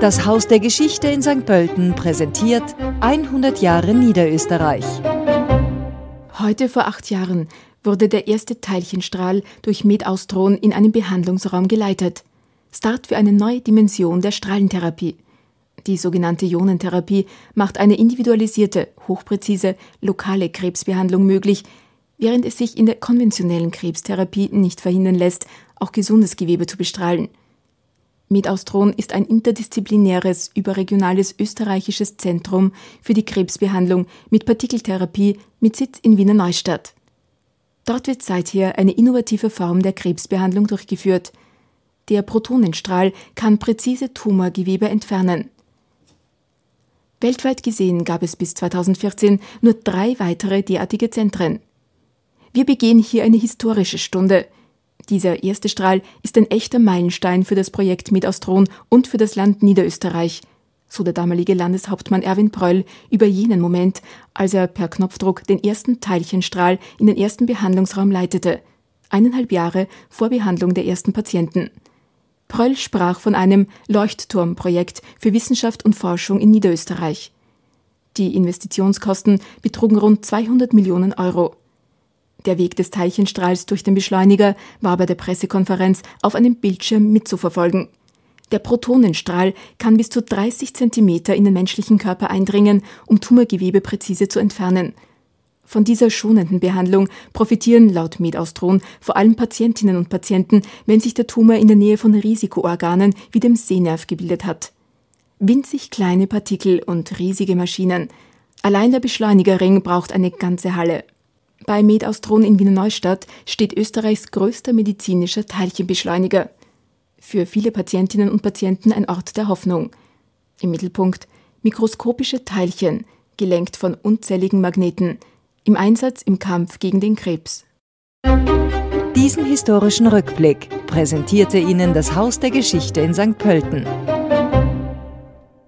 Das Haus der Geschichte in St. Pölten präsentiert 100 Jahre Niederösterreich. Heute vor acht Jahren wurde der erste Teilchenstrahl durch Medaustron in einen Behandlungsraum geleitet. Start für eine neue Dimension der Strahlentherapie. Die sogenannte Ionentherapie macht eine individualisierte, hochpräzise, lokale Krebsbehandlung möglich, während es sich in der konventionellen Krebstherapie nicht verhindern lässt, auch gesundes Gewebe zu bestrahlen. Medaustron ist ein interdisziplinäres, überregionales österreichisches Zentrum für die Krebsbehandlung mit Partikeltherapie mit Sitz in Wiener Neustadt. Dort wird seither eine innovative Form der Krebsbehandlung durchgeführt. Der Protonenstrahl kann präzise Tumorgewebe entfernen. Weltweit gesehen gab es bis 2014 nur drei weitere derartige Zentren. Wir begehen hier eine historische Stunde – dieser erste Strahl ist ein echter Meilenstein für das Projekt Medaustron und für das Land Niederösterreich, so der damalige Landeshauptmann Erwin Pröll über jenen Moment, als er per Knopfdruck den ersten Teilchenstrahl in den ersten Behandlungsraum leitete, eineinhalb Jahre vor Behandlung der ersten Patienten. Pröll sprach von einem Leuchtturmprojekt für Wissenschaft und Forschung in Niederösterreich. Die Investitionskosten betrugen rund 200 Millionen Euro. Der Weg des Teilchenstrahls durch den Beschleuniger war bei der Pressekonferenz auf einem Bildschirm mitzuverfolgen. Der Protonenstrahl kann bis zu 30 Zentimeter in den menschlichen Körper eindringen, um Tumorgewebe präzise zu entfernen. Von dieser schonenden Behandlung profitieren laut Medaustron vor allem Patientinnen und Patienten, wenn sich der Tumor in der Nähe von Risikoorganen wie dem Sehnerv gebildet hat. Winzig kleine Partikel und riesige Maschinen. Allein der Beschleunigerring braucht eine ganze Halle. Bei Medaustron in Wiener Neustadt steht Österreichs größter medizinischer Teilchenbeschleuniger. Für viele Patientinnen und Patienten ein Ort der Hoffnung. Im Mittelpunkt mikroskopische Teilchen, gelenkt von unzähligen Magneten, im Einsatz im Kampf gegen den Krebs. Diesen historischen Rückblick präsentierte Ihnen das Haus der Geschichte in St. Pölten.